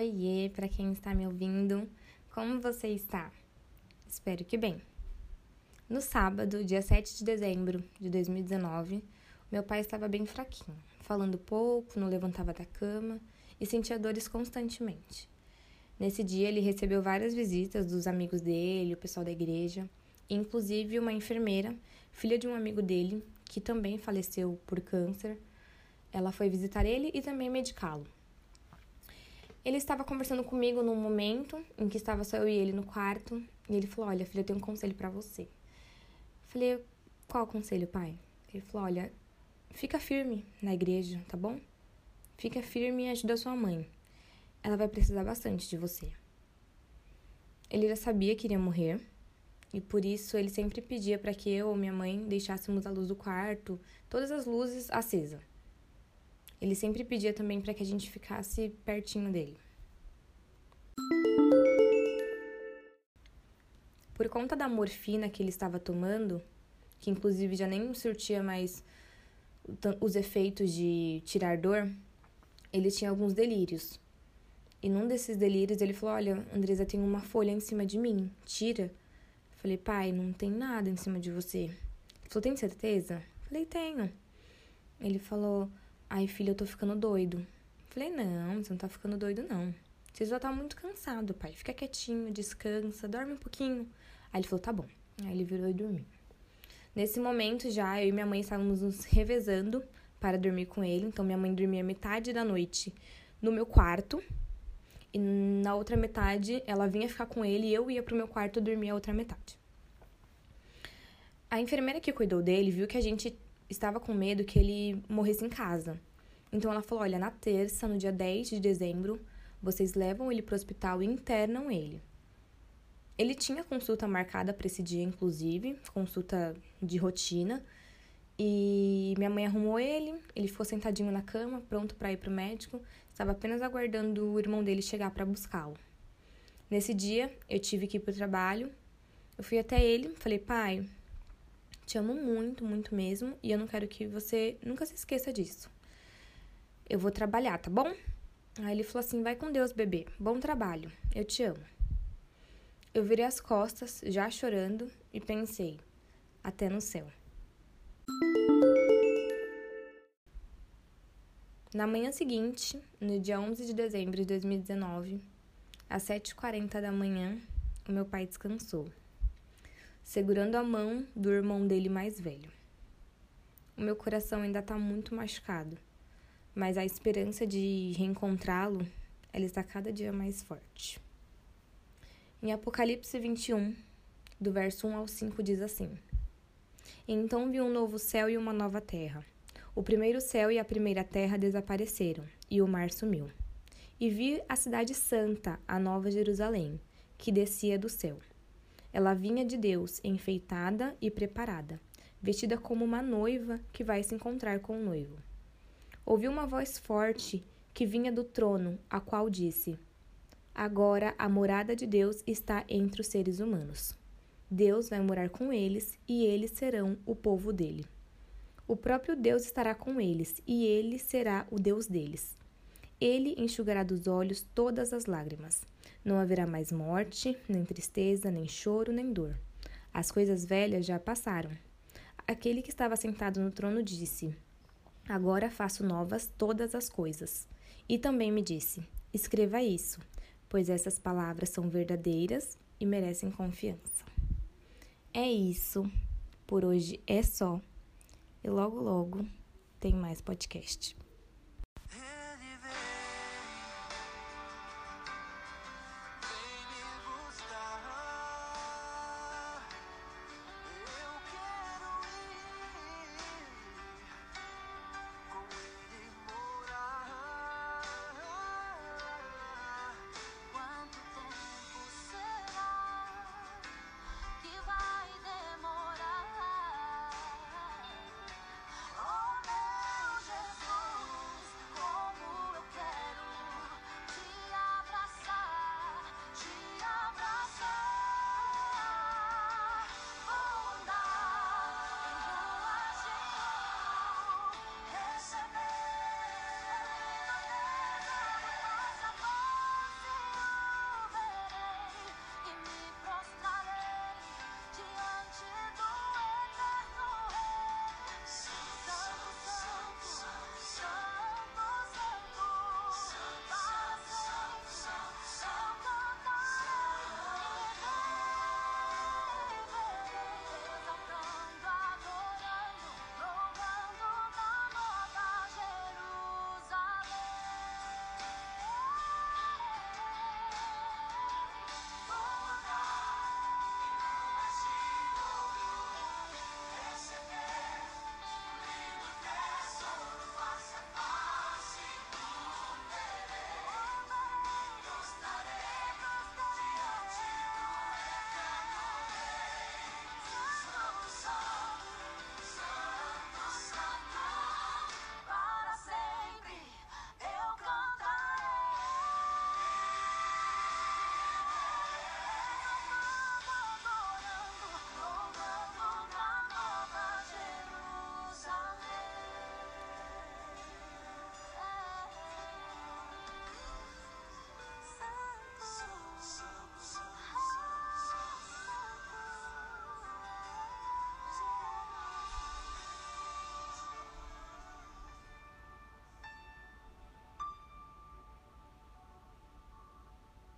Oiê, para quem está me ouvindo, como você está? Espero que bem. No sábado, dia 7 de dezembro de 2019, meu pai estava bem fraquinho, falando pouco, não levantava da cama e sentia dores constantemente. Nesse dia, ele recebeu várias visitas dos amigos dele, o pessoal da igreja, inclusive uma enfermeira, filha de um amigo dele, que também faleceu por câncer. Ela foi visitar ele e também medicá-lo. Ele estava conversando comigo num momento em que estava só eu e ele no quarto, e ele falou: "Olha, filha, eu tenho um conselho para você". Falei: "Qual conselho, pai?". Ele falou: "Olha, fica firme na igreja, tá bom? Fica firme e ajuda sua mãe. Ela vai precisar bastante de você". Ele já sabia que iria morrer, e por isso ele sempre pedia para que eu ou minha mãe deixássemos a luz do quarto, todas as luzes acesas. Ele sempre pedia também para que a gente ficasse pertinho dele. Por conta da morfina que ele estava tomando, que inclusive já nem surtia mais os efeitos de tirar dor, ele tinha alguns delírios. E num desses delírios ele falou: Olha, Andresa, tem uma folha em cima de mim, tira. Falei: Pai, não tem nada em cima de você. Ele falou: Tem certeza? Falei: Tenho. Ele falou: Ai, filho, eu tô ficando doido. Falei, não, você não tá ficando doido, não. Você já tá muito cansado, pai. Fica quietinho, descansa, dorme um pouquinho. Aí ele falou, tá bom. Aí ele virou e dormiu. Nesse momento, já eu e minha mãe estávamos nos revezando para dormir com ele. Então, minha mãe dormia metade da noite no meu quarto. E na outra metade, ela vinha ficar com ele e eu ia pro meu quarto dormir a outra metade. A enfermeira que cuidou dele viu que a gente estava com medo que ele morresse em casa. Então ela falou: olha, na terça, no dia 10 de dezembro, vocês levam ele para o hospital e internam ele. Ele tinha consulta marcada para esse dia, inclusive, consulta de rotina. E minha mãe arrumou ele, ele ficou sentadinho na cama, pronto para ir para o médico. Estava apenas aguardando o irmão dele chegar para buscá-lo. Nesse dia, eu tive que ir para o trabalho. Eu fui até ele, falei: pai, te amo muito, muito mesmo, e eu não quero que você nunca se esqueça disso. Eu vou trabalhar, tá bom? Aí ele falou assim: vai com Deus, bebê. Bom trabalho. Eu te amo. Eu virei as costas, já chorando, e pensei: até no céu. Na manhã seguinte, no dia 11 de dezembro de 2019, às 7h40 da manhã, o meu pai descansou segurando a mão do irmão dele mais velho. O meu coração ainda está muito machucado, mas a esperança de reencontrá-lo, ela está cada dia mais forte. Em Apocalipse 21, do verso 1 ao 5 diz assim: Então vi um novo céu e uma nova terra. O primeiro céu e a primeira terra desapareceram, e o mar sumiu. E vi a cidade santa, a nova Jerusalém, que descia do céu ela vinha de Deus, enfeitada e preparada, vestida como uma noiva que vai se encontrar com o noivo. Ouvi uma voz forte que vinha do trono, a qual disse: Agora a morada de Deus está entre os seres humanos. Deus vai morar com eles e eles serão o povo dele. O próprio Deus estará com eles e ele será o Deus deles. Ele enxugará dos olhos todas as lágrimas não haverá mais morte, nem tristeza, nem choro, nem dor. As coisas velhas já passaram. Aquele que estava sentado no trono disse: Agora faço novas todas as coisas. E também me disse: Escreva isso, pois essas palavras são verdadeiras e merecem confiança. É isso. Por hoje é só. E logo, logo tem mais podcast.